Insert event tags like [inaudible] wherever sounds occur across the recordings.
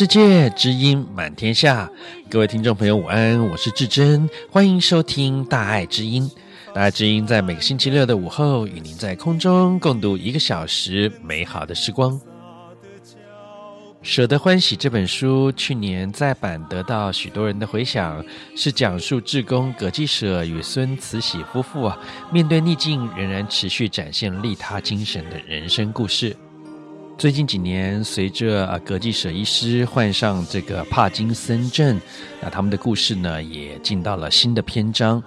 世界，知音满天下。各位听众朋友，午安，我是志珍，欢迎收听大爱之音。大爱之音在每个星期六的午后，与您在空中共度一个小时美好的时光。舍得欢喜这本书去年再版得到许多人的回响，是讲述志工葛济舍与孙慈禧夫妇啊，面对逆境仍然持续展现利他精神的人生故事。最近几年，随着啊葛济舍医师患上这个帕金森症，那他们的故事呢也进到了新的篇章。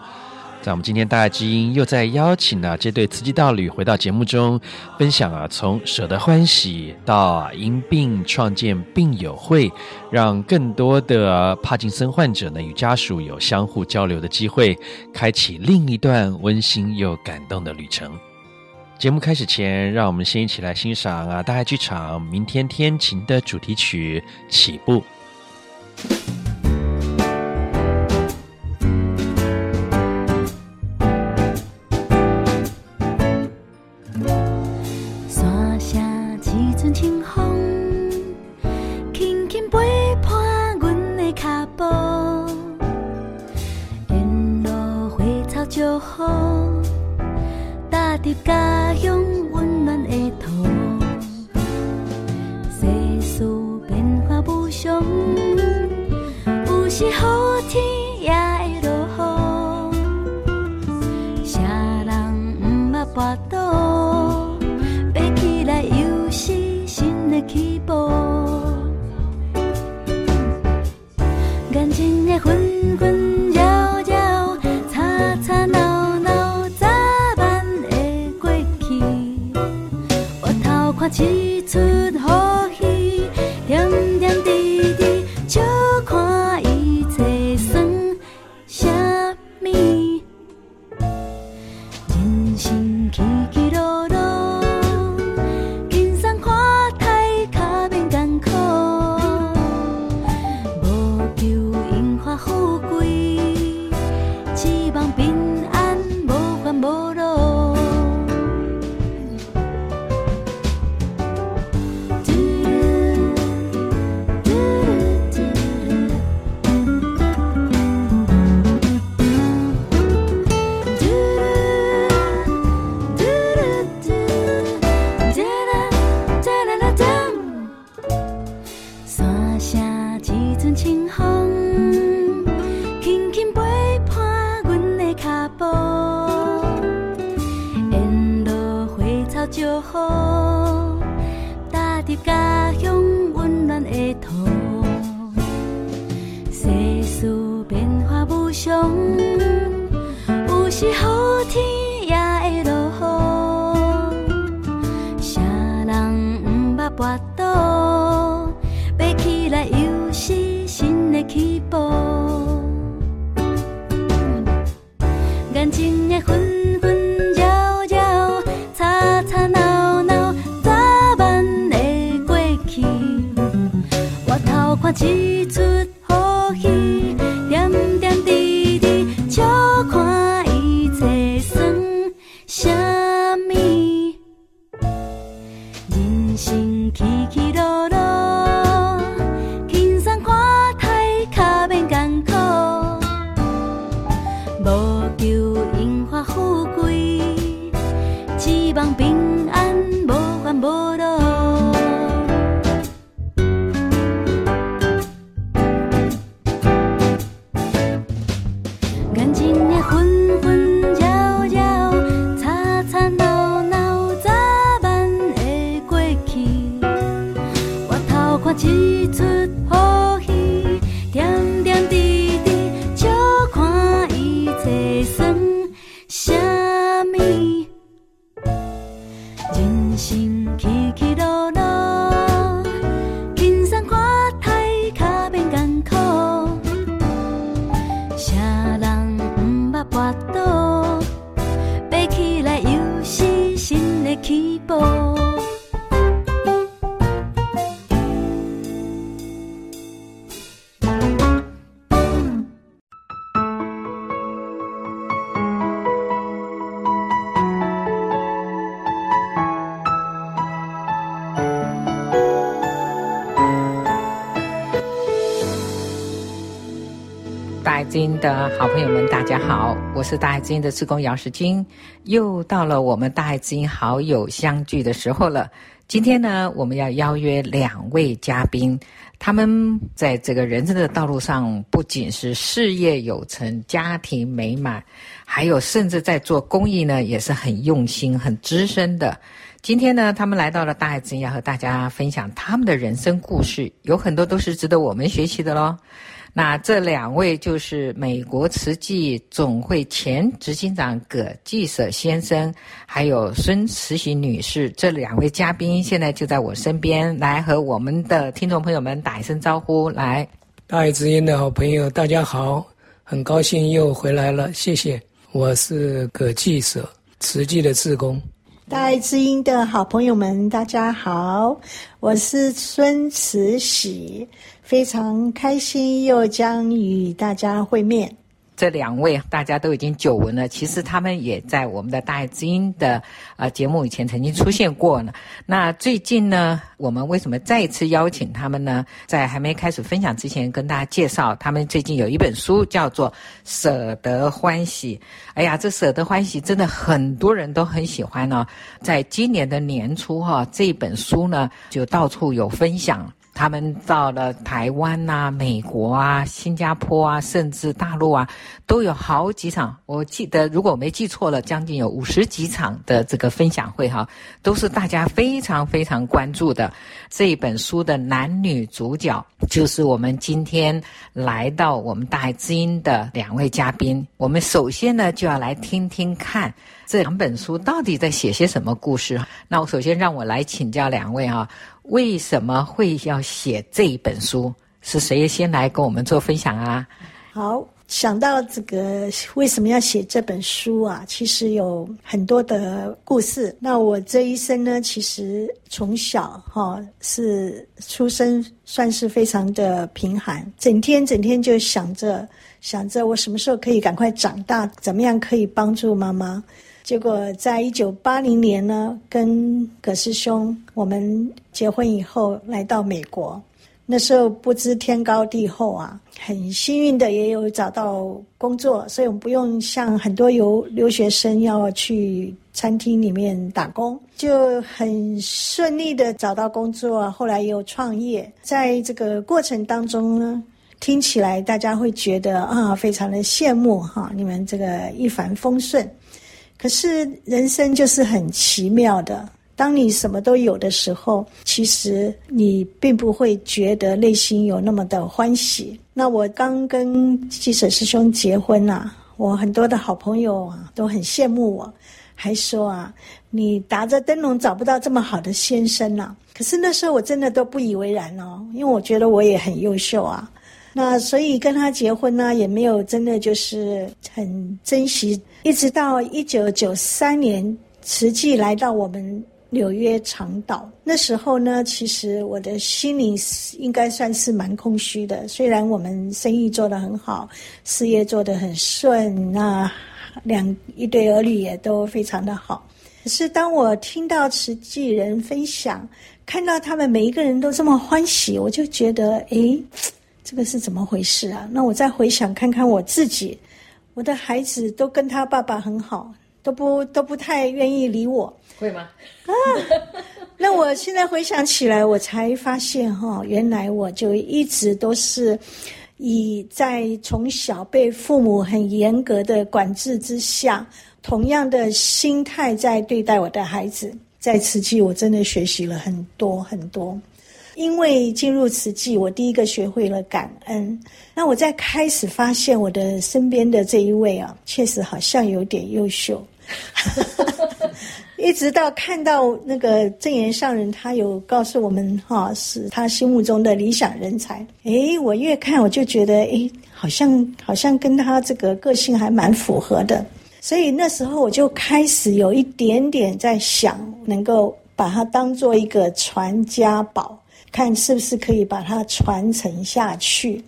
在我们今天大爱知音又在邀请了这对慈济道侣回到节目中，分享啊从舍得欢喜到因病创建病友会，让更多的帕金森患者呢与家属有相互交流的机会，开启另一段温馨又感动的旅程。节目开始前，让我们先一起来欣赏啊大爱剧场《明天天晴》的主题曲《起步》。好，大地家乡温暖的土，世事变化无常。之音的好朋友们，大家好，我是大爱之音的志工姚世金，又到了我们大爱之音好友相聚的时候了。今天呢，我们要邀约两位嘉宾，他们在这个人生的道路上，不仅是事业有成、家庭美满，还有甚至在做公益呢，也是很用心、很资深的。今天呢，他们来到了大爱之音，要和大家分享他们的人生故事，有很多都是值得我们学习的喽。那这两位就是美国慈济总会前执行长葛济舍先生，还有孙慈禧女士。这两位嘉宾现在就在我身边，来和我们的听众朋友们打一声招呼。来，大爱之音的好朋友，大家好，很高兴又回来了，谢谢。我是葛济舍，慈济的志工。大爱之音的好朋友们，大家好，我是孙慈禧，非常开心又将与大家会面。这两位大家都已经久闻了，其实他们也在我们的大爱之音的呃节目以前曾经出现过呢。那最近呢，我们为什么再一次邀请他们呢？在还没开始分享之前，跟大家介绍，他们最近有一本书叫做《舍得欢喜》。哎呀，这《舍得欢喜》真的很多人都很喜欢呢。在今年的年初哈，这本书呢就到处有分享。他们到了台湾呐、啊、美国啊、新加坡啊，甚至大陆啊，都有好几场。我记得，如果我没记错了，将近有五十几场的这个分享会哈，都是大家非常非常关注的。这一本书的男女主角就是我们今天来到我们大爱之音的两位嘉宾。我们首先呢，就要来听听看这两本书到底在写些什么故事。那我首先让我来请教两位啊。为什么会要写这一本书？是谁先来跟我们做分享啊？好，想到这个为什么要写这本书啊？其实有很多的故事。那我这一生呢，其实从小哈、是出生算是非常的贫寒，整天整天就想着想着我什么时候可以赶快长大，怎么样可以帮助妈妈。结果在一九八零年呢，跟葛师兄我们结婚以后来到美国，那时候不知天高地厚啊，很幸运的也有找到工作，所以我们不用像很多留留学生要去餐厅里面打工，就很顺利的找到工作，后来又创业，在这个过程当中呢，听起来大家会觉得啊，非常的羡慕哈，你们这个一帆风顺。可是人生就是很奇妙的，当你什么都有的时候，其实你并不会觉得内心有那么的欢喜。那我刚跟济舍师兄结婚啊，我很多的好朋友啊都很羡慕我，还说啊，你打着灯笼找不到这么好的先生啊。可是那时候我真的都不以为然哦，因为我觉得我也很优秀啊。那所以跟他结婚呢，也没有真的就是很珍惜。一直到一九九三年，慈济来到我们纽约长岛，那时候呢，其实我的心里应该算是蛮空虚的。虽然我们生意做得很好，事业做得很顺，那两一对儿女也都非常的好。可是当我听到慈济人分享，看到他们每一个人都这么欢喜，我就觉得，诶。这个是怎么回事啊？那我再回想看看我自己，我的孩子都跟他爸爸很好，都不都不太愿意理我，会吗？[laughs] 啊，那我现在回想起来，我才发现哈、哦，原来我就一直都是以在从小被父母很严格的管制之下，同样的心态在对待我的孩子。在此期，我真的学习了很多很多。因为进入慈济，我第一个学会了感恩。那我在开始发现我的身边的这一位啊，确实好像有点优秀。[laughs] 一直到看到那个证严上人，他有告诉我们哈，是他心目中的理想人才。诶，我越看我就觉得，诶，好像好像跟他这个个性还蛮符合的。所以那时候我就开始有一点点在想，能够把他当做一个传家宝。看是不是可以把它传承下去，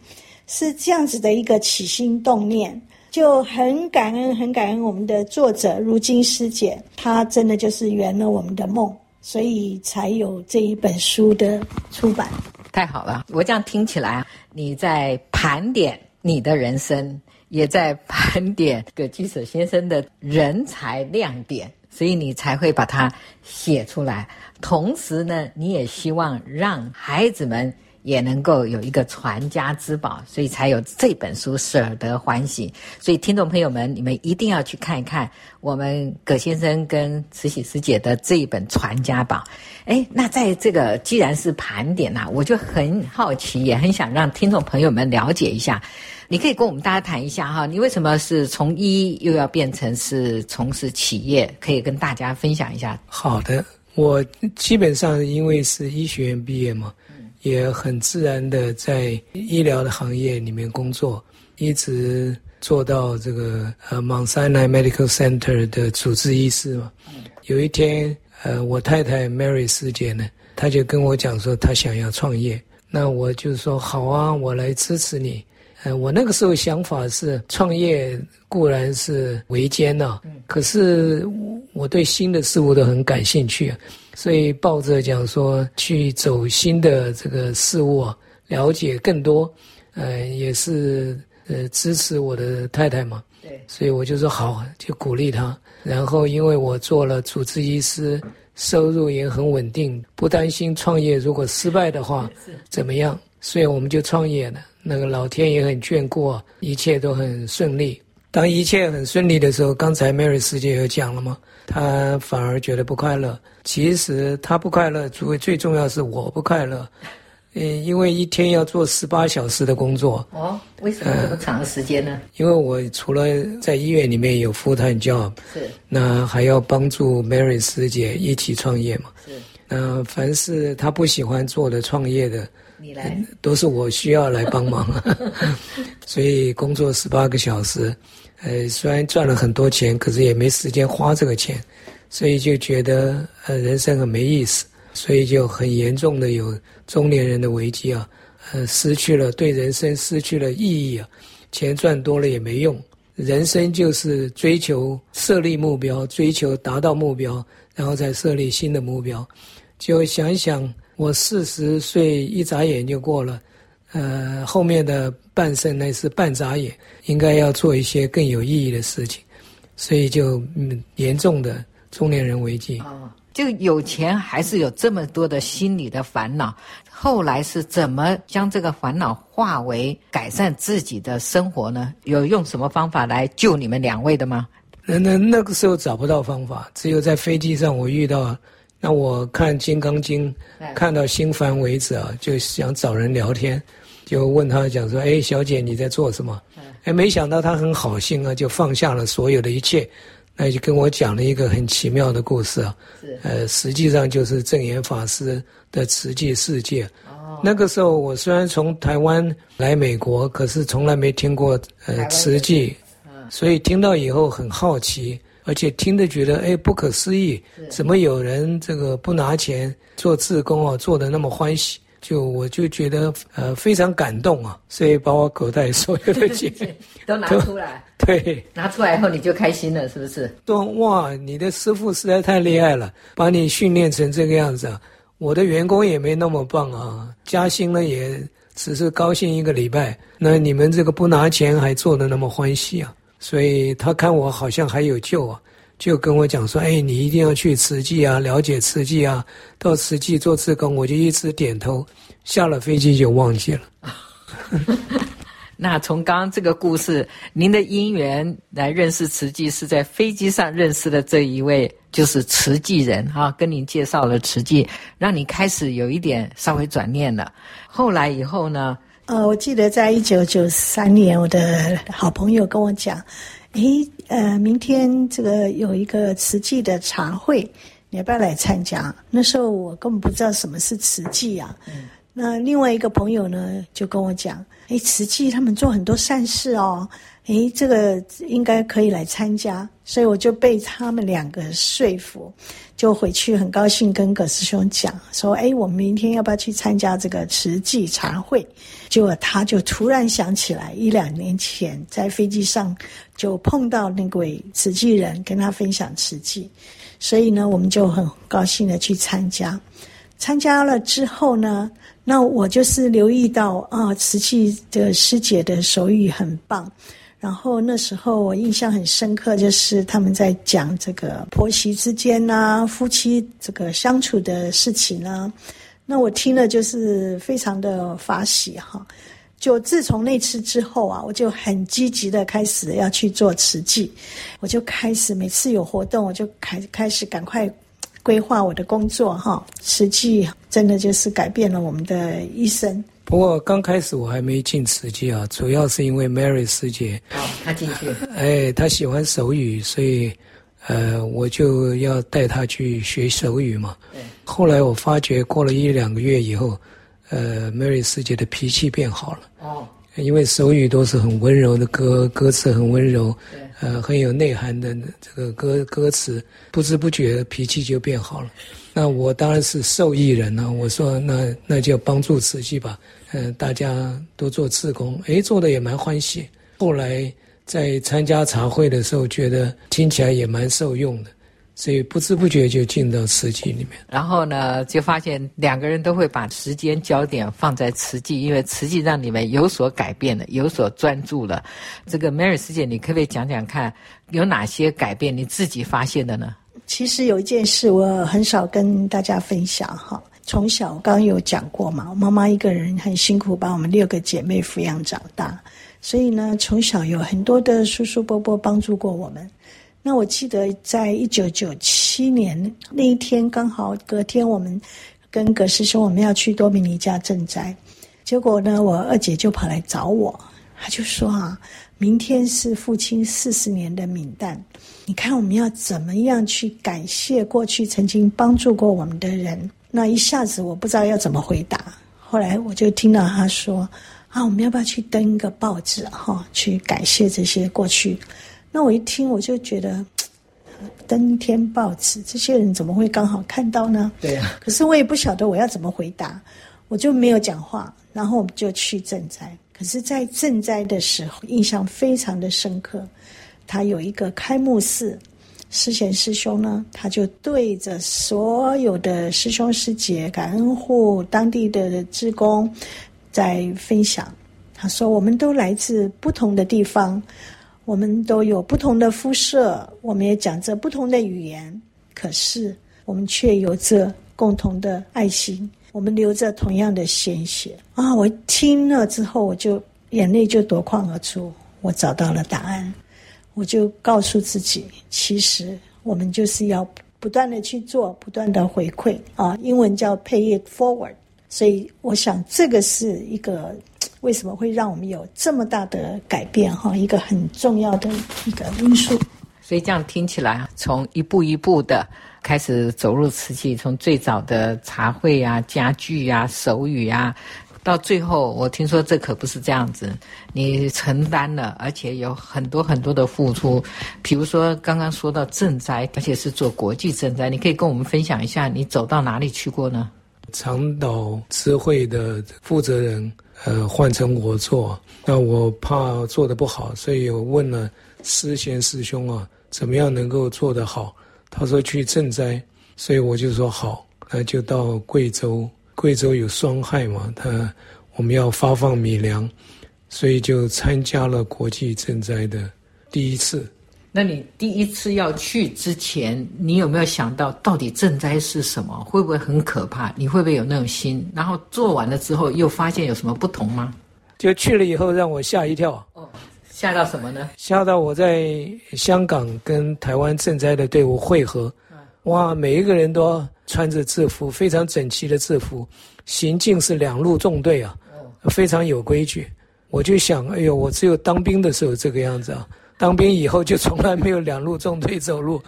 是这样子的一个起心动念，就很感恩，很感恩我们的作者如今师姐，她真的就是圆了我们的梦，所以才有这一本书的出版。太好了，我这样听起来，你在盘点你的人生，也在盘点葛基舍先生的人才亮点，所以你才会把它写出来。同时呢，你也希望让孩子们。也能够有一个传家之宝，所以才有这本书舍得欢喜。所以听众朋友们，你们一定要去看一看我们葛先生跟慈禧师姐的这一本传家宝。哎，那在这个既然是盘点呐、啊，我就很好奇，也很想让听众朋友们了解一下。你可以跟我们大家谈一下哈，你为什么是从医又要变成是从事企业？可以跟大家分享一下。好的，我基本上因为是医学院毕业嘛。也很自然的在医疗的行业里面工作，一直做到这个呃 Mount Sinai Medical Center 的主治医师嘛。有一天，呃，我太太 Mary 师姐呢，她就跟我讲说，她想要创业。那我就说好啊，我来支持你。呃，我那个时候想法是，创业固然是维艰呐，可是我对新的事物都很感兴趣。所以抱着讲说去走新的这个事物，了解更多，呃，也是呃支持我的太太嘛。对。所以我就说好，就鼓励她。然后因为我做了主治医师，收入也很稳定，不担心创业如果失败的话怎么样。所以我们就创业了。那个老天也很眷顾，一切都很顺利。当一切很顺利的时候，刚才 Mary 师姐有讲了吗？她反而觉得不快乐。其实她不快乐，主要最重要是我不快乐。嗯，因为一天要做十八小时的工作。哦，为什么这么长的时间呢？呃，因为我除了在医院里面有 full time job，是，那还要帮助 Mary 师姐一起创业嘛。是，那凡是她不喜欢做的创业的，你来，都是我需要来帮忙。[laughs] 所以工作十八个小时。呃，虽然赚了很多钱，可是也没时间花这个钱，所以就觉得呃人生很没意思，所以就很严重的有中年人的危机啊，呃，失去了对人生失去了意义啊，钱赚多了也没用，人生就是追求设立目标，追求达到目标，然后再设立新的目标，就想一想，我四十岁一眨眼就过了。呃，后面的半生呢是半眨眼，应该要做一些更有意义的事情，所以就嗯严重的中年人危机。哦，就有钱还是有这么多的心理的烦恼，后来是怎么将这个烦恼化为改善自己的生活呢？有用什么方法来救你们两位的吗？那那那个时候找不到方法，只有在飞机上我遇到，那我看《金刚经》看到心烦为止啊，就想找人聊天。就问他讲说，哎，小姐你在做什么？哎，没想到他很好心啊，就放下了所有的一切，那就跟我讲了一个很奇妙的故事啊。是，呃，实际上就是证严法师的慈济世界。哦。那个时候我虽然从台湾来美国，可是从来没听过呃慈济，所以听到以后很好奇，而且听得觉得哎不可思议，怎么有人这个不拿钱做志工啊，做的那么欢喜？就我就觉得呃非常感动啊，所以把我口袋所有的钱 [laughs] 都拿出来，[laughs] 对，拿出来以后你就开心了，是不是？说哇，你的师傅实在太厉害了，把你训练成这个样子啊！我的员工也没那么棒啊，加薪了也只是高兴一个礼拜，那你们这个不拿钱还做的那么欢喜啊！所以他看我好像还有救啊。就跟我讲说，哎，你一定要去慈济啊，了解慈济啊，到慈济做志工，我就一直点头，下了飞机就忘记了。[laughs] 那从刚刚这个故事，您的姻缘来认识慈济，是在飞机上认识的这一位，就是慈济人哈，跟您介绍了慈济，让你开始有一点稍微转念了。后来以后呢？呃，我记得在一九九三年，我的好朋友跟我讲。诶，呃，明天这个有一个慈济的茶会，你要不要来参加？那时候我根本不知道什么是慈济啊。嗯。那另外一个朋友呢，就跟我讲，诶，慈济他们做很多善事哦。诶，这个应该可以来参加，所以我就被他们两个说服，就回去很高兴跟葛师兄讲说：“诶，我们明天要不要去参加这个慈济茶会？”结果他就突然想起来，一两年前在飞机上就碰到那位慈济人，跟他分享慈济，所以呢，我们就很高兴的去参加。参加了之后呢，那我就是留意到啊，慈济的师姐的手语很棒。然后那时候我印象很深刻，就是他们在讲这个婆媳之间啊，夫妻这个相处的事情啊。那我听了就是非常的发喜哈。就自从那次之后啊，我就很积极的开始要去做慈济，我就开始每次有活动，我就开开始赶快规划我的工作哈。实际真的就是改变了我们的一生。不过刚开始我还没进慈济啊，主要是因为 Mary 师姐，哦，她进去，[laughs] 哎，她喜欢手语，所以呃，我就要带她去学手语嘛。后来我发觉过了一两个月以后。呃，Mary 师姐的脾气变好了哦，因为手语都是很温柔的歌，歌词很温柔，对，呃，很有内涵的这个歌歌词，不知不觉脾气就变好了。那我当然是受益人呢，我说那那就帮助慈禧吧，嗯、大家都做志工，诶，做的也蛮欢喜。后来在参加茶会的时候，觉得听起来也蛮受用的。所以不知不觉就进到慈济里面，然后呢，就发现两个人都会把时间焦点放在慈济，因为慈济让你们有所改变了，有所专注了。这个 Mary 师姐，你可不可以讲讲看，有哪些改变你自己发现的呢？其实有一件事我很少跟大家分享哈。从小我刚刚有讲过嘛，我妈妈一个人很辛苦把我们六个姐妹抚养长大，所以呢，从小有很多的叔叔伯伯帮助过我们。那我记得在一九九七年那一天，刚好隔天，我们跟葛师兄我们要去多米尼加赈灾，结果呢，我二姐就跑来找我，她就说啊，明天是父亲四十年的冥诞，你看我们要怎么样去感谢过去曾经帮助过我们的人？那一下子我不知道要怎么回答。后来我就听到她说啊，我们要不要去登一个报纸哈，去感谢这些过去。那我一听，我就觉得登天报纸，这些人怎么会刚好看到呢？对呀。可是我也不晓得我要怎么回答，我就没有讲话。然后我们就去赈灾。可是，在赈灾的时候，印象非常的深刻。他有一个开幕式，师贤师兄呢，他就对着所有的师兄师姐、感恩户、当地的职工在分享。他说：“我们都来自不同的地方。”我们都有不同的肤色，我们也讲着不同的语言，可是我们却有着共同的爱心，我们流着同样的鲜血啊！我听了之后，我就眼泪就夺眶而出。我找到了答案，我就告诉自己，其实我们就是要不断的去做，不断的回馈啊！英文叫 pay it forward，所以我想这个是一个。为什么会让我们有这么大的改变？哈，一个很重要的一个因素。所以这样听起来，从一步一步的开始走入瓷器，从最早的茶会啊、家具啊、手语啊，到最后，我听说这可不是这样子，你承担了，而且有很多很多的付出。比如说刚刚说到赈灾，而且是做国际赈灾，你可以跟我们分享一下，你走到哪里去过呢？长岛慈惠的负责人。呃，换成我做，那我怕做得不好，所以我问了师贤师兄啊，怎么样能够做得好？他说去赈灾，所以我就说好，那就到贵州，贵州有霜害嘛，他我们要发放米粮，所以就参加了国际赈灾的第一次。那你第一次要去之前，你有没有想到到底赈灾是什么？会不会很可怕？你会不会有那种心？然后做完了之后，又发现有什么不同吗？就去了以后，让我吓一跳。哦，吓到什么呢？吓到我在香港跟台湾赈灾的队伍汇合。哇，每一个人都穿着制服，非常整齐的制服，行进是两路纵队啊，非常有规矩。我就想，哎呦，我只有当兵的时候这个样子啊。当兵以后就从来没有两路纵队走路，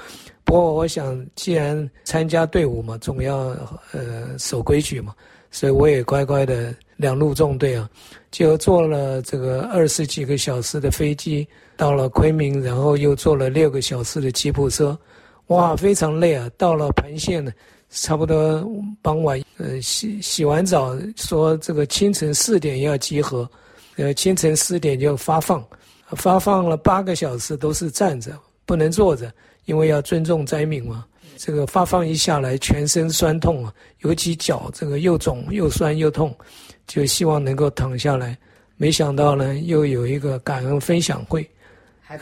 不过我想，既然参加队伍嘛，总要呃守规矩嘛，所以我也乖乖的两路纵队啊，就坐了这个二十几个小时的飞机到了昆明，然后又坐了六个小时的吉普车，哇，非常累啊！到了盘县呢，差不多傍晚，呃洗洗完澡，说这个清晨四点要集合，呃清晨四点就发放。发放了八个小时都是站着，不能坐着，因为要尊重灾民嘛。这个发放一下来，全身酸痛啊，尤其脚这个又肿又酸又痛，就希望能够躺下来。没想到呢，又有一个感恩分享会，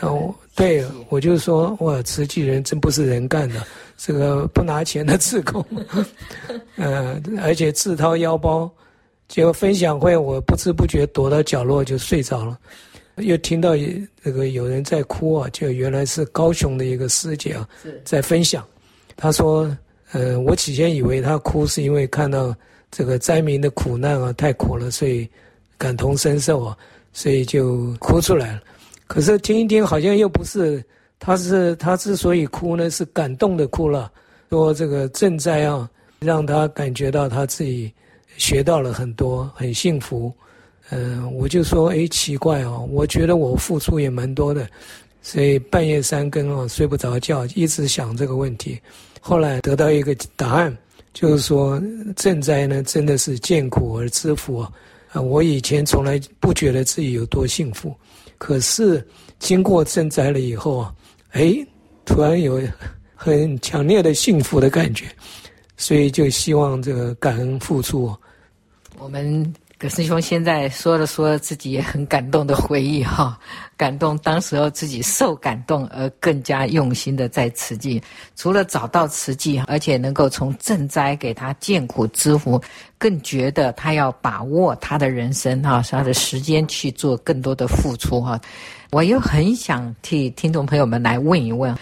哦，对，我就说哇，慈济人真不是人干的，这个不拿钱的自工，[laughs] 呃，而且自掏腰包。结果分享会，我不知不觉躲到角落就睡着了，又听到这个有人在哭啊，就原来是高雄的一个师姐啊，在分享。她说：“呃，我起先以为她哭是因为看到这个灾民的苦难啊，太苦了，所以感同身受啊，所以就哭出来了。可是听一听，好像又不是。她是她之所以哭呢，是感动的哭了，说这个赈灾啊，让她感觉到她自己。”学到了很多，很幸福。嗯、我就说，哎，奇怪哦，我觉得我付出也蛮多的，所以半夜三更哦，睡不着觉，一直想这个问题。后来得到一个答案，就是说，赈灾呢，真的是见苦而知福啊、呃！我以前从来不觉得自己有多幸福，可是经过赈灾了以后啊，哎，突然有很强烈的幸福的感觉，所以就希望这个感恩付出。我们葛师兄现在说了说自己也很感动的回忆哈，感动当时候自己受感动而更加用心的在慈济，除了找到慈济，而且能够从赈灾给他见苦知福，更觉得他要把握他的人生哈，他的时间去做更多的付出哈。我又很想替听众朋友们来问一问，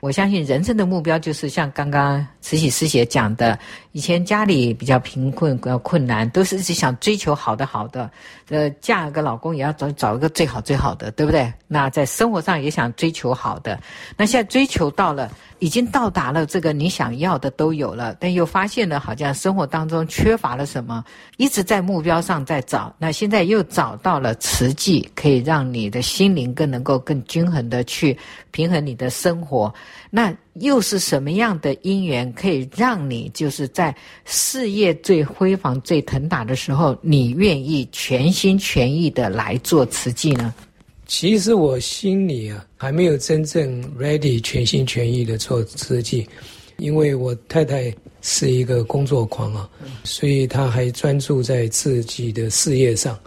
我相信人生的目标就是像刚刚慈禧师姐讲的，以前家里比较贫困、比较困难，都是一直想追求好的好的，呃，嫁个老公也要找找一个最好最好的，对不对？那在生活上也想追求好的，那现在追求到了。已经到达了这个你想要的都有了，但又发现了好像生活当中缺乏了什么，一直在目标上在找。那现在又找到了慈济，可以让你的心灵更能够更均衡的去平衡你的生活。那又是什么样的因缘可以让你就是在事业最辉煌、最腾达的时候，你愿意全心全意的来做慈济呢？其实我心里啊，还没有真正 ready 全心全意的做设计，因为我太太是一个工作狂啊，所以她还专注在自己的事业上。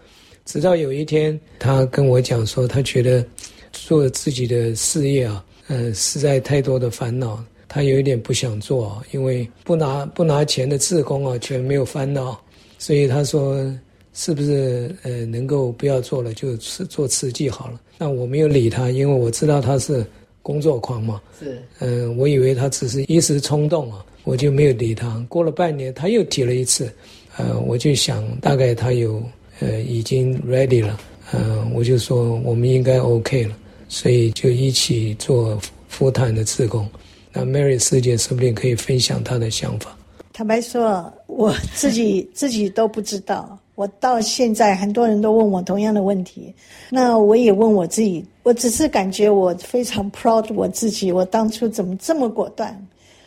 直到有一天，她跟我讲说，她觉得做自己的事业啊，呃，实在太多的烦恼，她有一点不想做，因为不拿不拿钱的自工啊，全没有烦恼，所以她说。是不是呃能够不要做了，就做慈济好了？那我没有理他，因为我知道他是工作狂嘛。是。嗯、呃，我以为他只是一时冲动啊，我就没有理他。过了半年，他又提了一次，呃，我就想大概他有呃已经 ready 了，呃，我就说我们应该 OK 了，所以就一起做 full time 的自工。那 Mary 师姐说不定可以分享她的想法。坦白说，我自己自己都不知道。我到现在，很多人都问我同样的问题，那我也问我自己，我只是感觉我非常 proud 我自己，我当初怎么这么果断，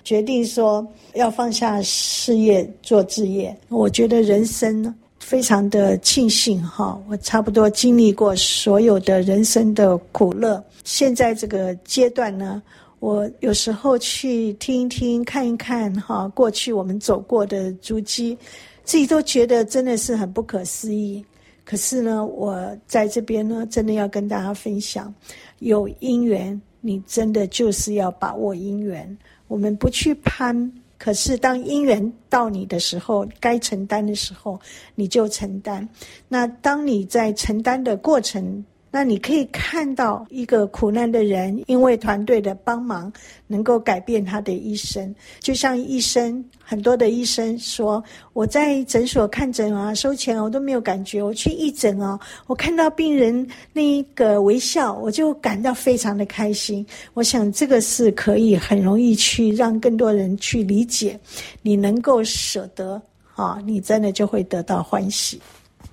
决定说要放下事业做置业。我觉得人生非常的庆幸哈，我差不多经历过所有的人生的苦乐。现在这个阶段呢，我有时候去听一听、看一看哈，过去我们走过的足迹。自己都觉得真的是很不可思议，可是呢，我在这边呢，真的要跟大家分享，有因缘，你真的就是要把握因缘。我们不去攀，可是当因缘到你的时候，该承担的时候，你就承担。那当你在承担的过程，那你可以看到一个苦难的人，因为团队的帮忙，能够改变他的一生。就像医生，很多的医生说，我在诊所看诊啊，收钱啊，我都没有感觉。我去义诊啊，我看到病人那一个微笑，我就感到非常的开心。我想这个是可以很容易去让更多人去理解。你能够舍得啊，你真的就会得到欢喜。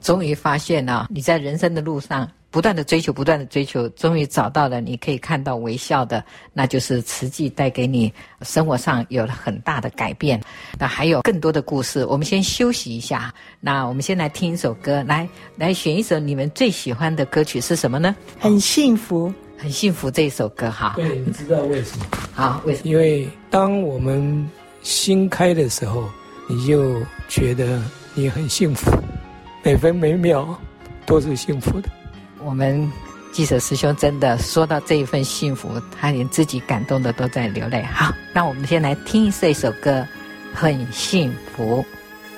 终于发现了，你在人生的路上。不断的追求，不断的追求，终于找到了你可以看到微笑的，那就是慈济带给你生活上有了很大的改变。那还有更多的故事，我们先休息一下。那我们先来听一首歌，来来选一首你们最喜欢的歌曲是什么呢？很幸福，很幸福这一首歌哈。对，你知道为什么？好，为什么？因为当我们新开的时候，你就觉得你很幸福，每分每秒都是幸福的。我们记者师兄真的说到这一份幸福，他连自己感动的都在流泪。好，那我们先来听这首歌，很幸福，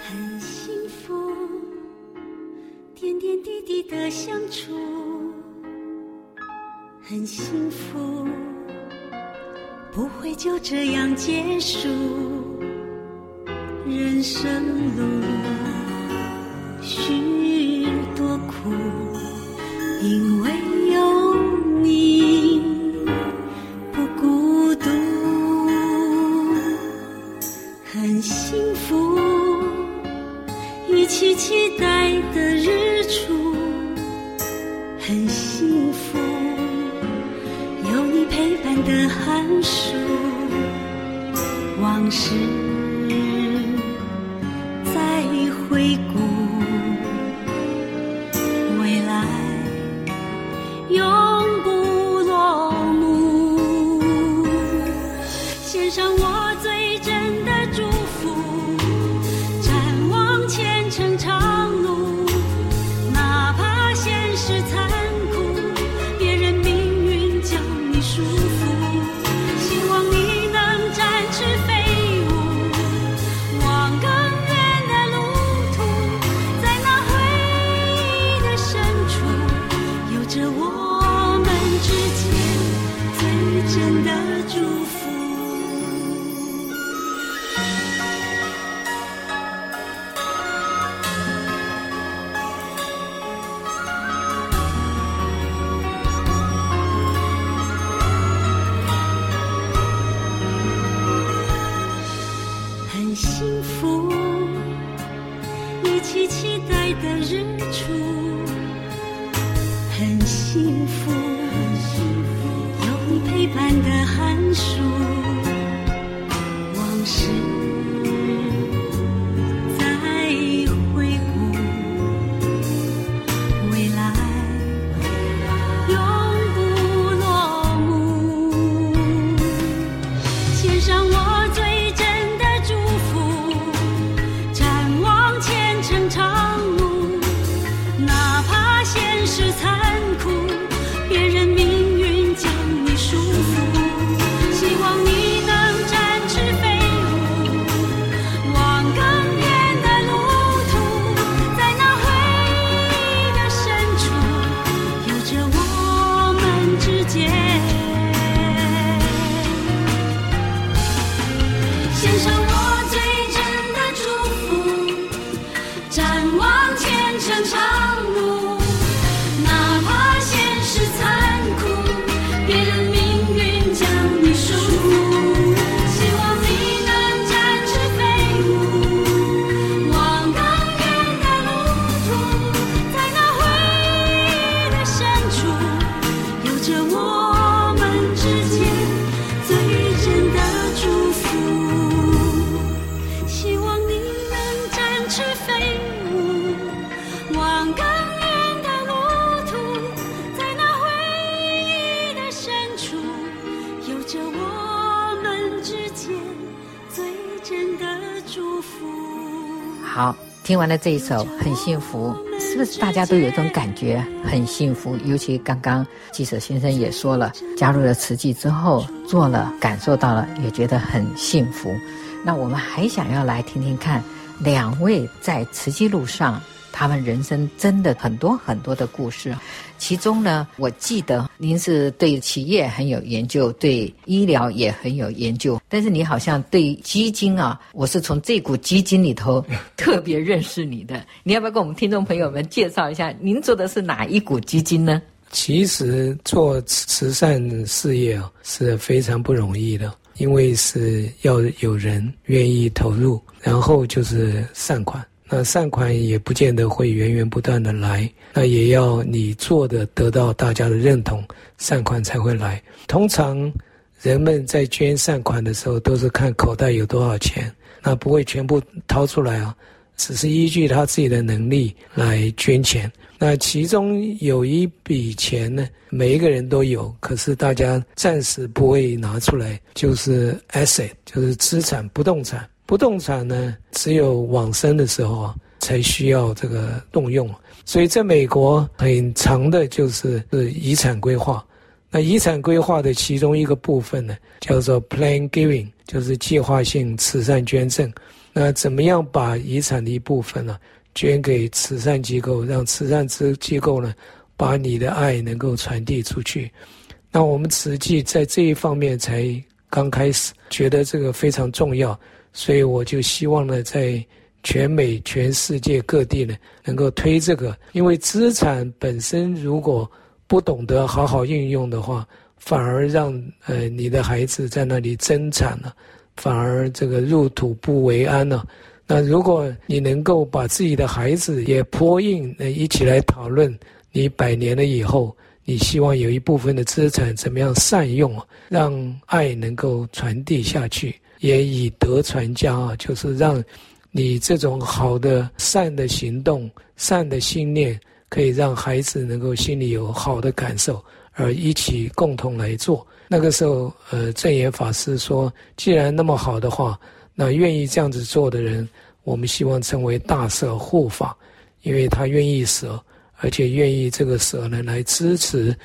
很幸福，点点滴滴的相处，很幸福，不会就这样结束，人生路许多苦，因完了这一首很幸福，是不是大家都有一种感觉很幸福？尤其刚刚记者先生也说了，加入了慈济之后做了，感受到了，也觉得很幸福。那我们还想要来听听看，两位在慈济路上。他们人生真的很多很多的故事，其中呢，我记得您是对企业很有研究，对医疗也很有研究，但是你好像对基金啊，我是从这股基金里头特别认识你的。你要不要跟我们听众朋友们介绍一下，您做的是哪一股基金呢？其实做慈善事业啊是非常不容易的，因为是要有人愿意投入，然后就是善款。那善款也不见得会源源不断的来，那也要你做的得到大家的认同，善款才会来。通常人们在捐善款的时候，都是看口袋有多少钱，那不会全部掏出来啊，只是依据他自己的能力来捐钱。那其中有一笔钱呢，每一个人都有，可是大家暂时不会拿出来，就是 asset，就是资产，不动产。不动产呢，只有往生的时候啊，才需要这个动用。所以在美国很长的就是是遗产规划。那遗产规划的其中一个部分呢，叫做 Plan Giving，就是计划性慈善捐赠。那怎么样把遗产的一部分呢，捐给慈善机构，让慈善之机构呢，把你的爱能够传递出去？那我们慈济在这一方面才刚开始，觉得这个非常重要，所以我就希望呢，在全美、全世界各地呢，能够推这个。因为资产本身如果不懂得好好运用的话，反而让呃你的孩子在那里争产了，反而这个入土不为安了。那如果你能够把自己的孩子也泼印，呃，一起来讨论，你百年了以后。你希望有一部分的资产怎么样善用，让爱能够传递下去，也以德传家啊，就是让你这种好的善的行动、善的心念，可以让孩子能够心里有好的感受，而一起共同来做。那个时候，呃，证严法师说，既然那么好的话，那愿意这样子做的人，我们希望称为大舍护法，因为他愿意舍。而且愿意这个舍呢来支持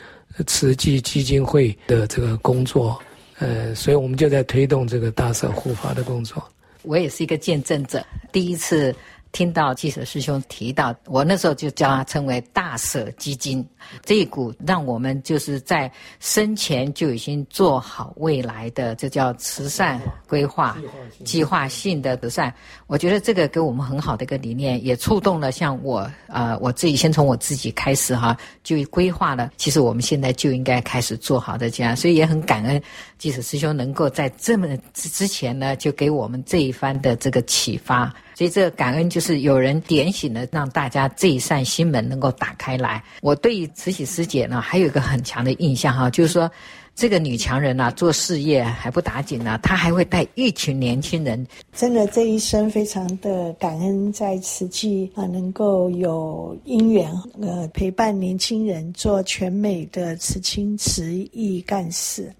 慈济基金会的这个工作，呃，所以我们就在推动这个大社护法的工作。我也是一个见证者，第一次。听到济舍师兄提到，我那时候就叫他称为大舍基金，这一股让我们就是在生前就已经做好未来的，这叫慈善规划、计划性的慈善。我觉得这个给我们很好的一个理念，也触动了像我呃我自己先从我自己开始哈，就规划了。其实我们现在就应该开始做好的这样，所以也很感恩济舍师兄能够在这么之之前呢，就给我们这一番的这个启发。所以这个感恩就是有人点醒了，让大家这一扇心门能够打开来。我对慈禧师姐呢，还有一个很强的印象哈，就是说这个女强人啊，做事业还不打紧呢，她还会带一群年轻人。真的这一生非常的感恩，在慈济啊，能够有姻缘呃陪伴年轻人做全美的慈亲慈义干事。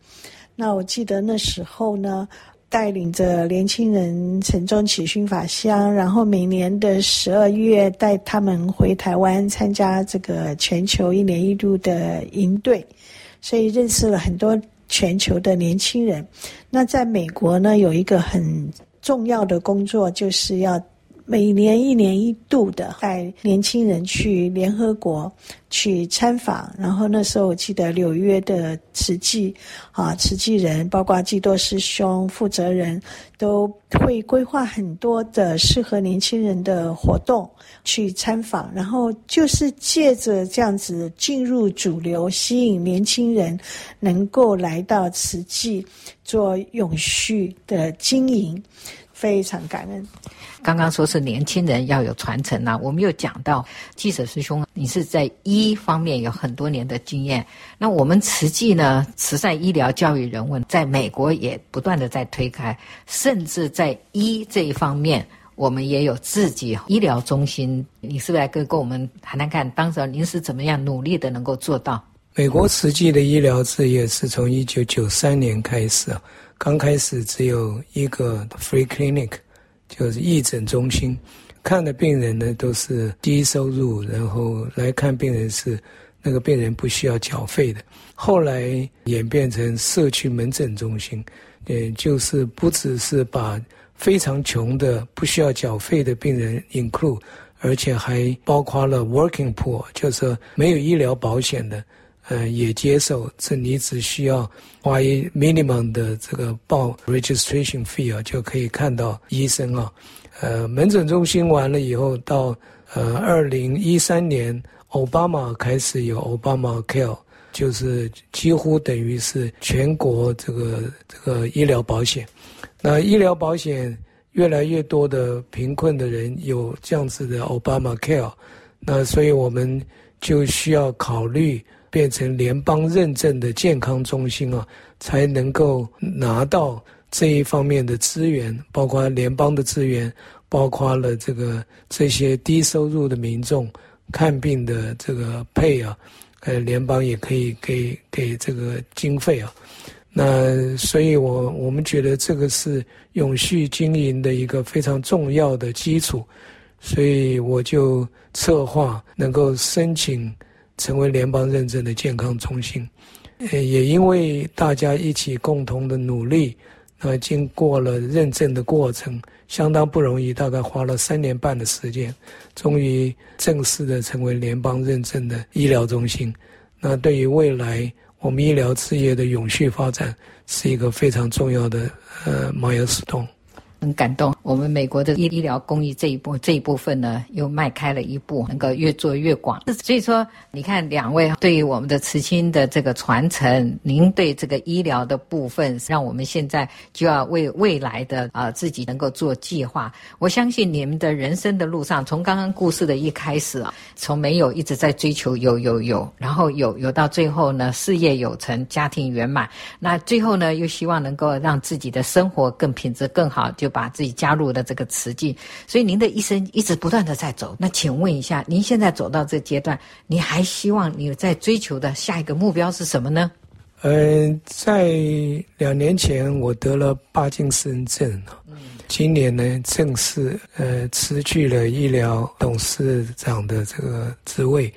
那我记得那时候呢。带领着年轻人晨钟起熏法香，然后每年的十二月带他们回台湾参加这个全球一年一度的营队，所以认识了很多全球的年轻人。那在美国呢，有一个很重要的工作，就是要。每年一年一度的带年轻人去联合国去参访，然后那时候我记得纽约的慈济啊，慈济人包括基多师兄负责人都会规划很多的适合年轻人的活动去参访，然后就是借着这样子进入主流，吸引年轻人能够来到慈济做永续的经营，非常感恩。刚刚说是年轻人要有传承呐、啊，我们又讲到记者师兄，你是在医方面有很多年的经验。那我们慈济呢，慈善医疗教育人文，在美国也不断的在推开，甚至在医这一方面，我们也有自己医疗中心。你是不是来跟跟我们谈谈看，当时您是怎么样努力的能够做到？美国慈济的医疗事业是从一九九三年开始，刚开始只有一个 free clinic。就是义诊中心，看的病人呢都是低收入，然后来看病人是那个病人不需要缴费的。后来演变成社区门诊中心，也就是不只是把非常穷的不需要缴费的病人 include，而且还包括了 working poor，就是没有医疗保险的。呃，也接受，这你只需要花一 minimum 的这个报 registration fee 啊，就可以看到医生啊。呃，门诊中心完了以后，到呃二零一三年，奥巴马开始有 Obama Care，就是几乎等于是全国这个这个医疗保险。那医疗保险越来越多的贫困的人有这样子的 Obama Care，那所以我们就需要考虑。变成联邦认证的健康中心啊，才能够拿到这一方面的资源，包括联邦的资源，包括了这个这些低收入的民众看病的这个配啊，呃，联邦也可以给给这个经费啊。那所以我，我们觉得这个是永续经营的一个非常重要的基础。所以我就策划能够申请成为联邦认证的健康中心。呃，也因为大家一起共同的努力，那经过了认证的过程，相当不容易，大概花了三年半的时间，终于正式的成为联邦认证的医疗中心。那对于未来我们医疗事业的永续发展，是一个非常重要的呃 milestone。很感动，我们美国的医医疗公益这一部这一部分呢，又迈开了一步，能够越做越广。所以说，你看两位对于我们的慈青的这个传承，您对这个医疗的部分，让我们现在就要为未来的啊、自己能够做计划。我相信你们的人生的路上，从刚刚故事的一开始啊，从没有一直在追求有有有，然后有有到最后呢，事业有成，家庭圆满，那最后呢，又希望能够让自己的生活更品质更好，就。把自己加入了这个慈济，所以您的一生一直不断的在走。那请问一下，您现在走到这阶段，您还希望你在追求的下一个目标是什么呢？嗯、呃，在两年前我得了帕金森症，今年呢正式呃辞去了医疗董事长的这个职位，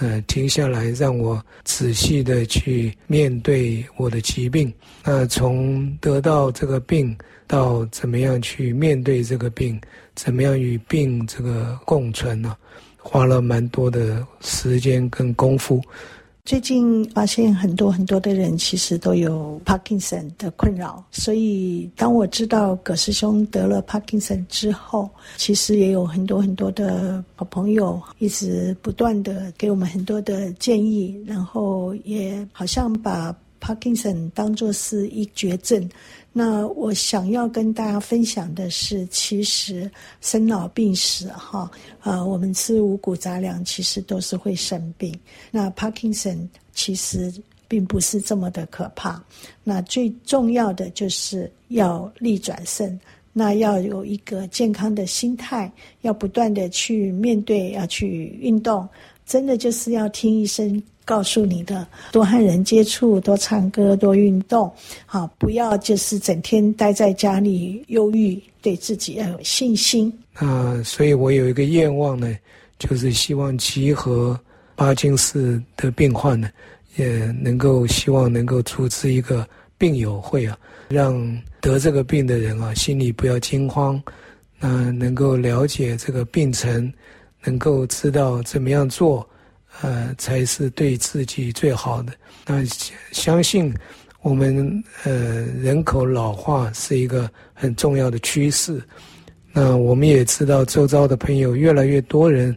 呃，停下来让我仔细的去面对我的疾病。那、从得到这个病。到怎么样去面对这个病，怎么样与病这个共存呢、花了蛮多的时间跟功夫。最近发现很多很多的人其实都有帕金森的困扰，所以当我知道葛师兄得了帕金森之后，其实也有很多很多的好朋友一直不断的给我们很多的建议，然后也好像把帕金森当作是一绝症。那我想要跟大家分享的是，其实生老病死哈，呃，我们吃五谷杂粮，其实都是会生病。那帕金森其实并不是这么的可怕。那最重要的就是要逆转胜，那要有一个健康的心态，要不断的去面对，要去运动，真的就是要听医生。告诉你的，多和人接触，多唱歌，多运动，好，不要就是整天待在家里忧郁，对自己要有信心。那所以我有一个愿望呢，就是希望集合巴金氏的病患呢，也能够希望能够组织一个病友会啊，让得这个病的人啊，心里不要惊慌，那能够了解这个病程，能够知道怎么样做。呃，才是对自己最好的。那相信我们呃人口老化是一个很重要的趋势。那我们也知道，周遭的朋友越来越多人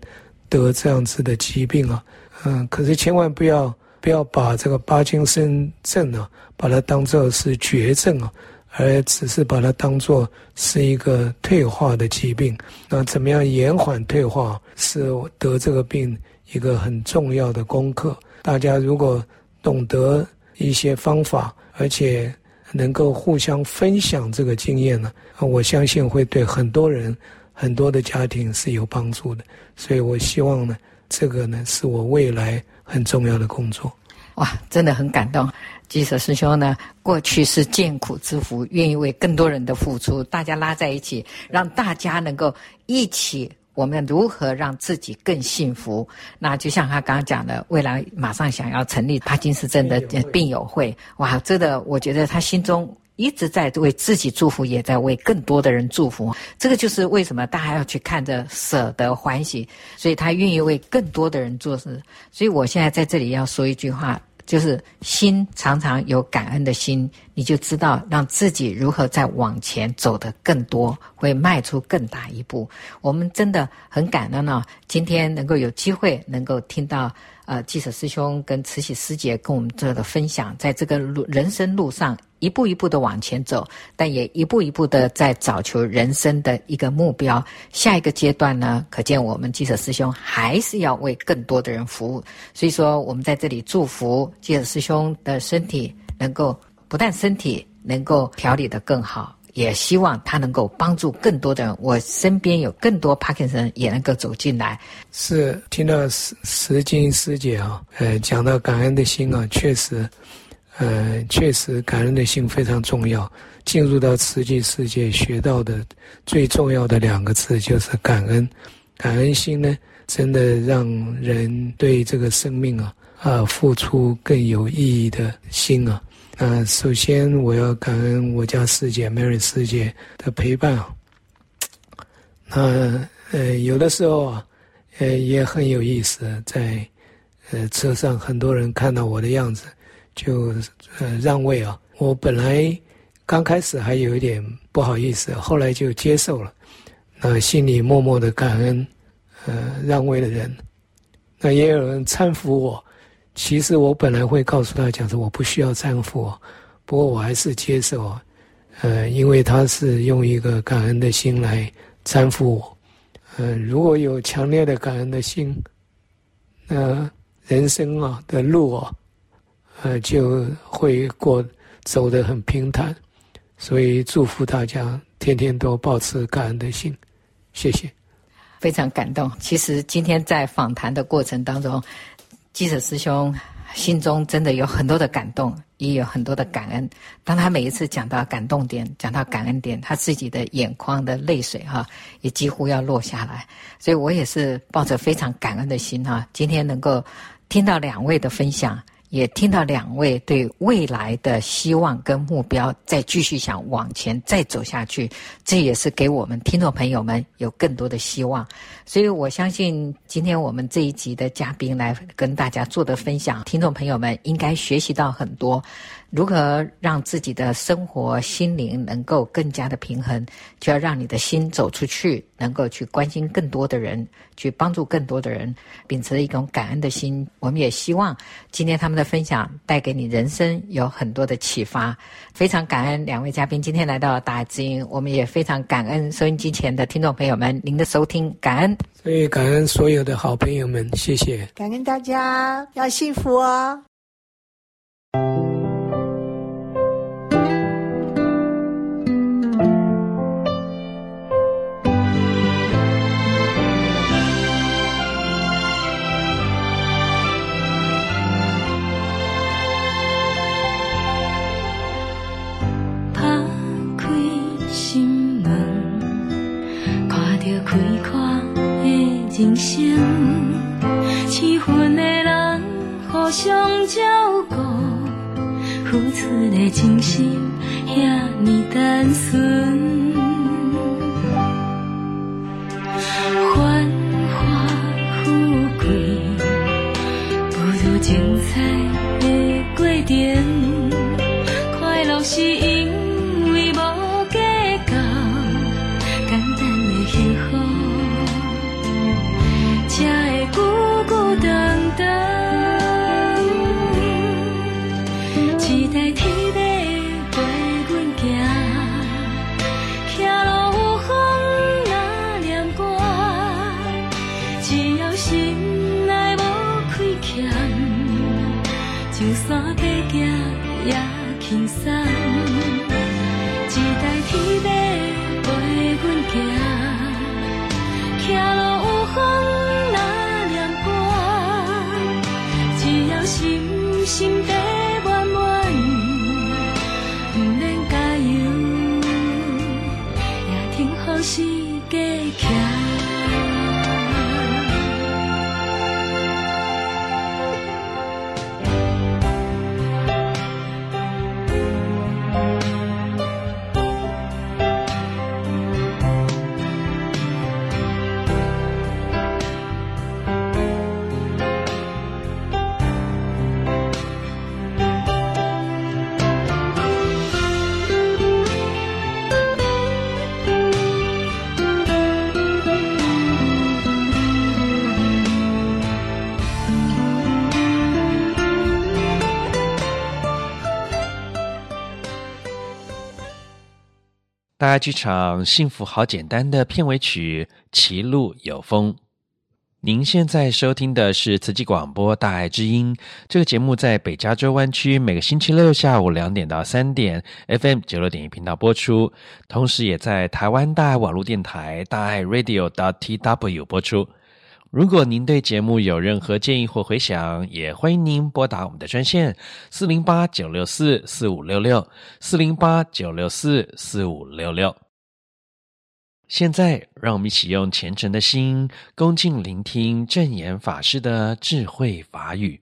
得这样子的疾病啊。嗯、可是千万不要不要把这个巴金森症啊，把它当作是绝症啊，而只是把它当作是一个退化的疾病。那怎么样延缓退化，是得这个病。一个很重要的功课，大家如果懂得一些方法，而且能够互相分享这个经验呢，我相信会对很多人、很多的家庭是有帮助的。所以我希望呢，这个呢是我未来很重要的工作。哇，真的很感动。济舍师兄呢，过去是见苦知福，愿意为更多人的付出，大家拉在一起，让大家能够一起。我们如何让自己更幸福？那就像他刚刚讲的，未来马上想要成立帕金斯症的病友会，哇，真的，我觉得他心中一直在为自己祝福，也在为更多的人祝福。这个就是为什么大家要去看着舍得欢喜，所以他愿意为更多的人做事。所以我现在在这里要说一句话。就是心常常有感恩的心，你就知道让自己如何再往前走得更多，会迈出更大一步。我们真的很感恩呢，今天能够有机会能够听到。呃，记者师兄跟慈禧师姐跟我们做的分享，在这个路人生路上一步一步的往前走，但也一步一步的在找求人生的一个目标。下一个阶段呢，可见我们记者师兄还是要为更多的人服务。所以说，我们在这里祝福记者师兄的身体能够不但身体能够调理得更好。也希望他能够帮助更多的人，我身边有更多帕金森也能够走进来。是听到石石金师姐啊，呃，讲到感恩的心啊，确实，呃，确实感恩的心非常重要。进入到慈济世界学到的最重要的两个字就是感恩。感恩心呢，真的让人对这个生命啊啊付出更有意义的心啊。那首先我要感恩我家师姐 Mary 师姐的陪伴啊。那呃有的时候啊，呃也很有意思，在呃车上很多人看到我的样子，就呃让位啊。我本来刚开始还有一点不好意思，后来就接受了。那心里默默的感恩，呃让位的人。那也有人搀扶我。其实我本来会告诉他讲说我不需要搀扶，不过我还是接受，呃，因为他是用一个感恩的心来搀扶我，呃，如果有强烈的感恩的心，那人生啊的路啊，呃，就会过走得很平坦，所以祝福大家天天都保持感恩的心，谢谢。非常感动。其实今天在访谈的过程当中。记者师兄心中真的有很多的感动，也有很多的感恩。当他每一次讲到感动点，讲到感恩点，他自己的眼眶的泪水哈，也几乎要落下来。所以我也是抱着非常感恩的心哈，今天能够听到两位的分享。也听到两位对未来的希望跟目标，再继续想往前再走下去，这也是给我们听众朋友们有更多的希望。所以我相信今天我们这一集的嘉宾来跟大家做的分享，听众朋友们应该学习到很多。如何让自己的生活心灵能够更加的平衡，就要让你的心走出去，能够去关心更多的人，去帮助更多的人，秉持一种感恩的心。我们也希望今天他们的分享带给你人生有很多的启发。非常感恩两位嘉宾今天来到大爱知音，我们也非常感恩收音机前的听众朋友们您的收听，感恩。所以感恩所有的好朋友们，谢谢。感恩大家，要幸福哦。人生，七分的人互相照顾，付出的真心遐尼单纯。大爱剧场《幸福好简单》的片尾曲《歧路有风》。您现在收听的是慈济广播《大爱之音》这个节目，在北加州湾区每个星期六下午两点到三点，FM 九六点一频道播出，同时也在台湾大爱网络电台大爱 Radio.tw 播出。如果您对节目有任何建议或回想，也欢迎您拨打我们的专线四零八九六四四五六六四零八九六四四五六六。现在，让我们一起用虔诚的心，恭敬聆听正言法师的智慧法语。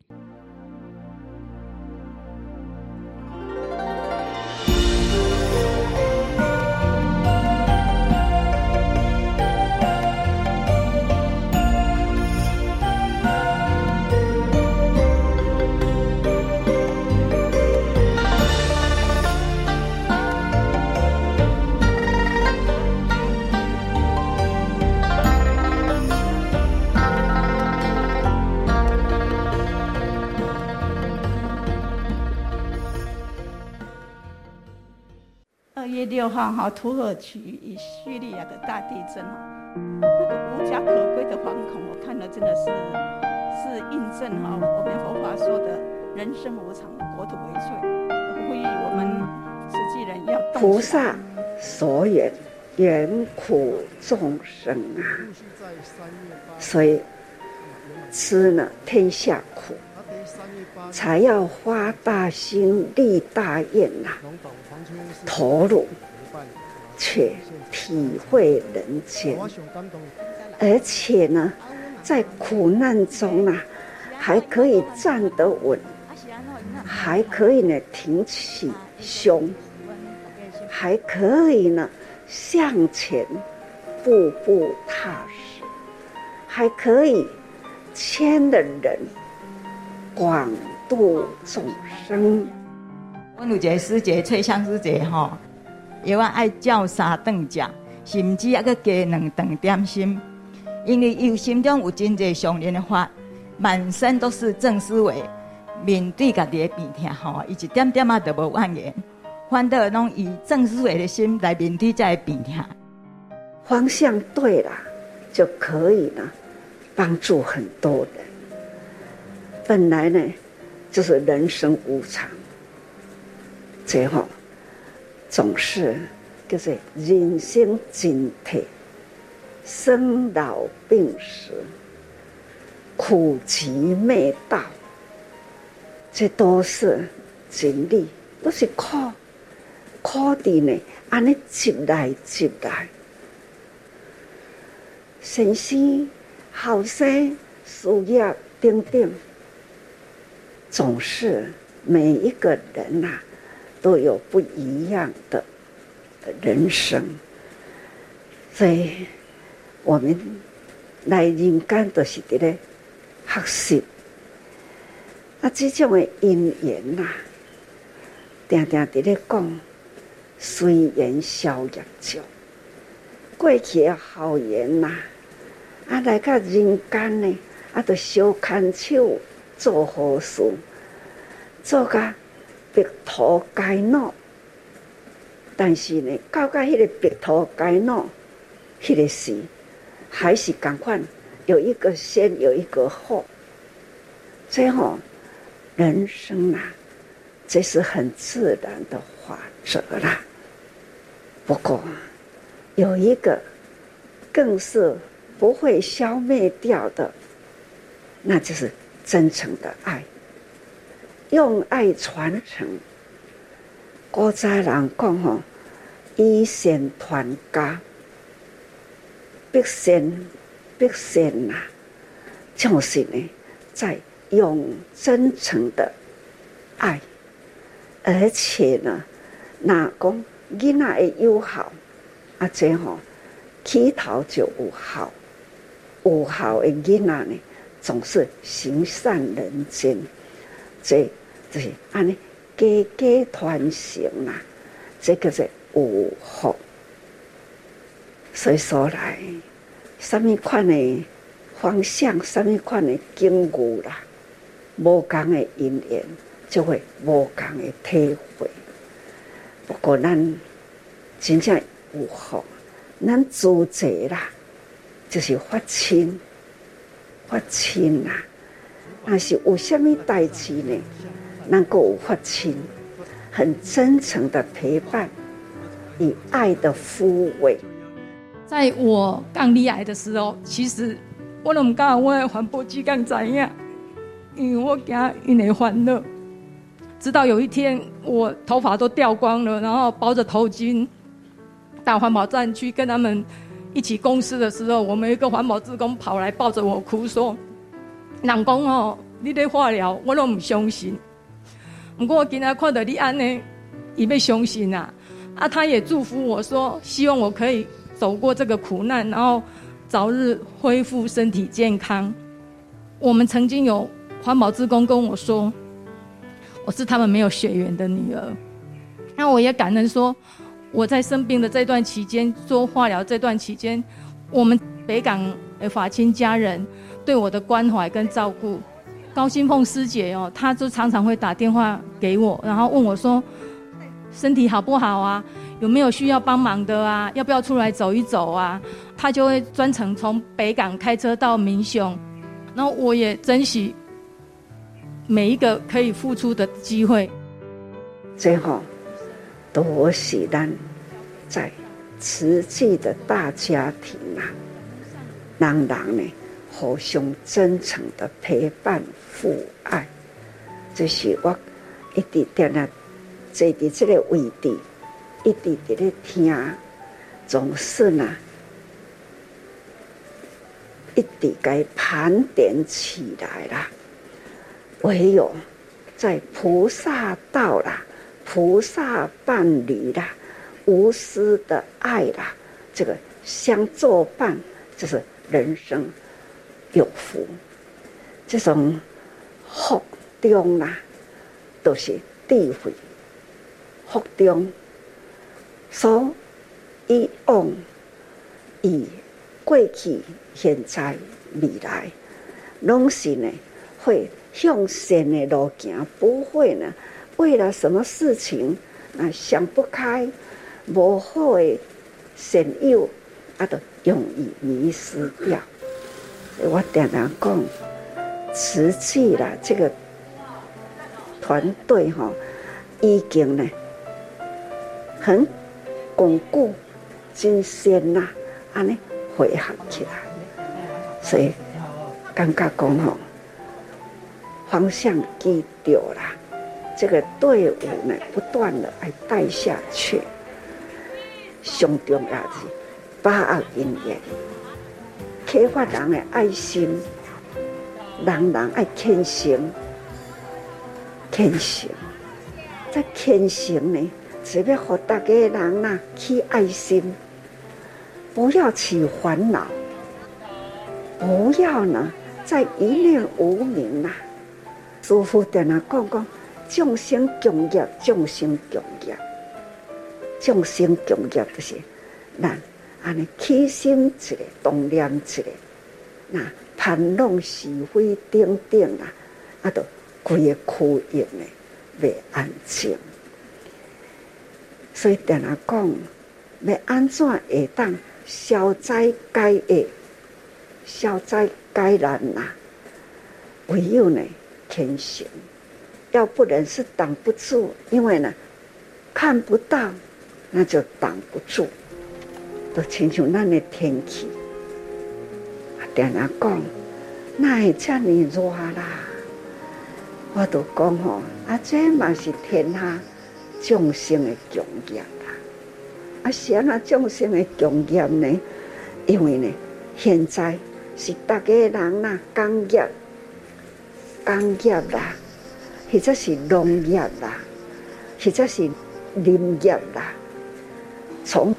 六号哈，土耳其与叙利亚的大地震哈，那个无家可归的惶恐，我看了真的是是印证哈，我们佛法说的人生无常，国土为脆，呼吁我们实际人要菩萨所愿缘苦众生啊，所以吃了天下苦，才要发大心立大愿呐、投入。却体会人间，而且呢，在苦难中啊，还可以站得稳，还可以呢挺起胸，还可以呢向前步步踏实，还可以牵的人广度众生。我有一个师姐，翠香师姐哈。有啊，爱叫三顿食，甚至还阁加两顿点心，因为伊心中有真侪上人的法，满身都是正思维，面对家己的病痛吼，伊一点点啊都无怨言，反倒拢以正思维的心来面对这病痛。方向对了，就可以呢，帮助很多人。本来呢，就是人生无常，最后。总是就是人生经体，生老病死，苦集灭道，这都是经历，都是苦苦的呢。安尼接来接来，先生后生事业等等，总是每一个人呐、啊。都有不一样的人生，所以我们来人间都是在咧学习。啊，这种的因缘呐，常常在咧讲虽缘消业障，过去的好缘呐，啊来到人间呢，啊都小看手做好事，做个。白头偕老，但是呢，到到迄个白头偕老，迄个时还是赶快有一个先，有一个后。最后，人生啊，这是很自然的法则啦。不过，有一个更是不会消灭掉的，那就是真诚的爱。用爱传承，古早人讲吼，以善传家，必先必先呐，就是呢，在用真诚的爱，而且呢，那讲囡仔的友好，啊，这吼起头就有好，有好的囡仔呢，总是行善人间，这。是安尼，家家团成啦，这个是有福。所以说来，什么款的方向，什么款的境遇啦，无共的因缘，就会无共的体会。不过咱真正有福，咱自在啦，就是发亲，发亲啦。但是有什么代志呢？能够发亲，很真诚的陪伴，以爱的抚慰。在我刚罹癌的时候，其实我都唔敢我的环保志工知影，因为我惊因会烦恼。直到有一天，我头发都掉光了，然后包着头巾到环保站去跟他们一起公司的时候，我们一个环保职工跑来抱着我哭说：“人讲哦，你在化疗，我都唔相信。不过我今天看到你安呢，伊要相信啊！啊，他也祝福我说，希望我可以走过这个苦难，然后早日恢复身体健康。我们曾经有环保志工跟我说。”我是他们没有血缘的女儿，那我也感恩说，我在生病的这段期间做化疗这段期间，我们北港的法亲家人对我的关怀跟照顾，高新凤师姐哦，她就常常会打电话给我，然后问我说，身体好不好啊？有没有需要帮忙的啊？要不要出来走一走啊？她就会专程从北港开车到民雄，然后我也珍惜。每一个可以付出的机会，最后都是咱在慈济的大家庭啊，人人呢互相真诚的陪伴父爱，这是我一直在那坐在这个位置，一直在那听，总是呢一直该盘点起来了。唯有在菩萨道啦、菩萨伴侣啦、无私的爱啦，这个相作伴，就是人生有福。这种福中啦，都是智慧。福中所以往以过去、现在、未来，拢是呢会。向善的路径，不会呢，为了什么事情啊想不开，无好的善友啊，都容易迷失掉。我常常讲，实际啦，这个团队哈，已经呢很巩固、真善呐，安尼汇合起来，所以感觉讲吼。方向记对了，这个队伍呢，不断的来带下去。上重要是把握因缘，开发人的爱心，人人爱虔诚，虔诚。在虔诚呢，只要和大家人呐起爱心，不要起烦恼，不要呢再一念无明呐。师父在那讲讲，众生共业，众生共业，众生共业就是，那安尼起心一个，动念一个，那盘弄是非等等啊，啊，都规个区域呢，未安静。所以在那讲，要安怎会当消灾解厄，消灾解难呐？唯有呢？天行，要不然是挡不住，因为呢，看不到，那就挡不住。都亲像咱的天气，点人讲，那会这么热啦？我都讲吼，啊，这嘛是天下众生的共业啦。啊，啥那众生的共业呢？因为呢，现在是大家人呐，工业。工业啦，或者是农业啦，或者是林业啦，从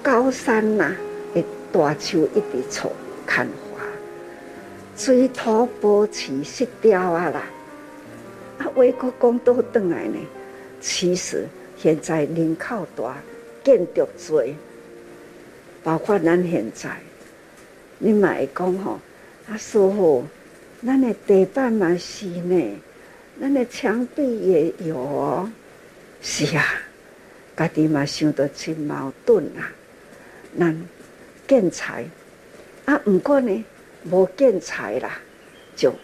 高山呐，的大树一直从砍伐，水土保持失掉啊啦，啊，外国讲倒来呢，其实现在人口大，建筑多，包括咱现在，你嘛会讲吼，啊，师父。咱的地板嘛是呢，咱的墙壁也有哦。是啊，家己嘛想到真矛盾啊。咱建材啊，不过呢，无建材啦，就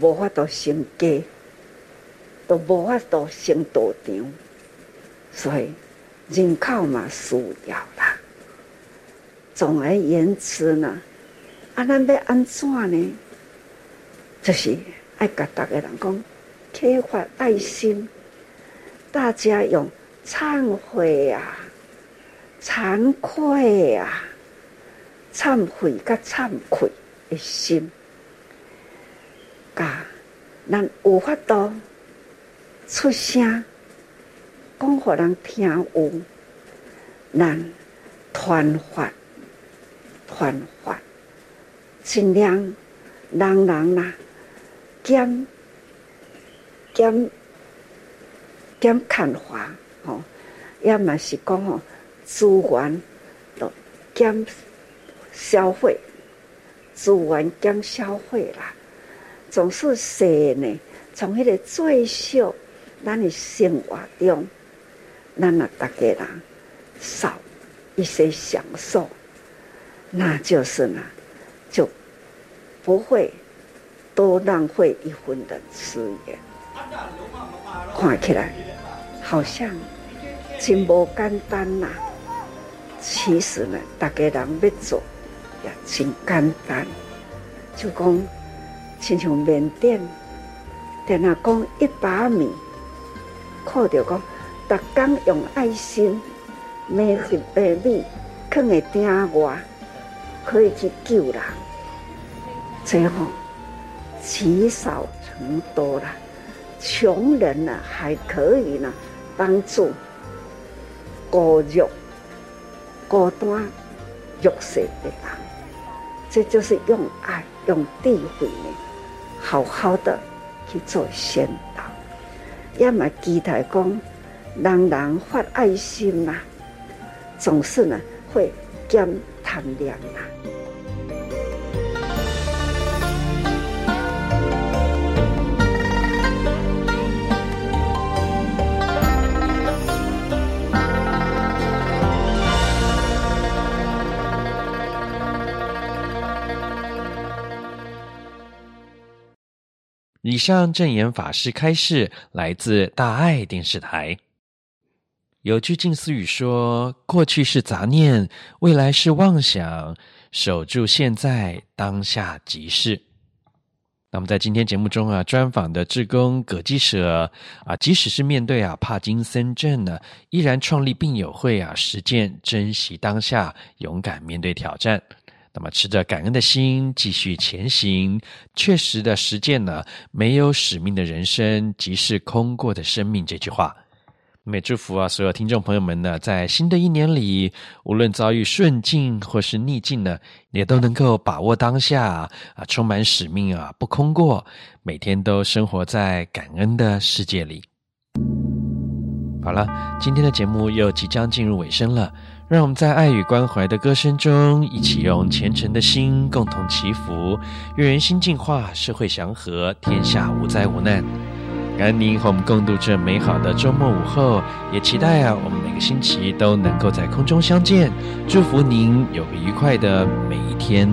无法度成家，都无法度成道场。所以人口嘛需要啦。总而言之呢。啊，咱要安怎呢？就是爱甲大家人讲，开发爱心，大家用忏悔啊、惭愧啊、忏悔甲惭愧的心，甲咱有法度出声，讲互人听有，咱传法、传法。尽量人人呐减减减看法吼，也嘛是讲吼资源都减消费，资源减消费啦。总是说呢，从迄个最少咱的生活中，咱啊大家人少一些享受，那就是呢就。不会多浪费一分的资源，看起来好像真不简单呐。其实呢，大家人要做也真简单。就讲，亲像缅甸，等下讲一把米，靠着讲，逐工用爱心买一百米，放在鼎外，可以去救人。最后积少成多啦，穷人呢还可以呢帮助孤弱、孤单、弱势的人，这就是用爱、用智慧，好好的去做宣导。也嘛期待讲，人人发爱心啦、啊，总是呢会减贪念啊。以上证言法师开示来自大爱电视台。有句静思语说：“过去是杂念，未来是妄想，守住现在，当下即是。”那么在今天节目中啊，专访的志工葛基舍啊，即使是面对啊帕金森症呢，依然创立病友会啊，实践珍惜当下，勇敢面对挑战。那么，持着感恩的心继续前行，确实的实践呢，没有使命的人生即是空过的生命。这句话，也祝福啊，所有听众朋友们呢，在新的一年里，无论遭遇顺境或是逆境呢，也都能够把握当下啊，充满使命啊，不空过，每天都生活在感恩的世界里。好了，今天的节目又即将进入尾声了。让我们在爱与关怀的歌声中，一起用虔诚的心共同祈福，愿人心净化，社会祥和，天下无灾无难。感恩您和我们共度这美好的周末午后，也期待啊，我们每个星期都能够在空中相见。祝福您有个愉快的每一天。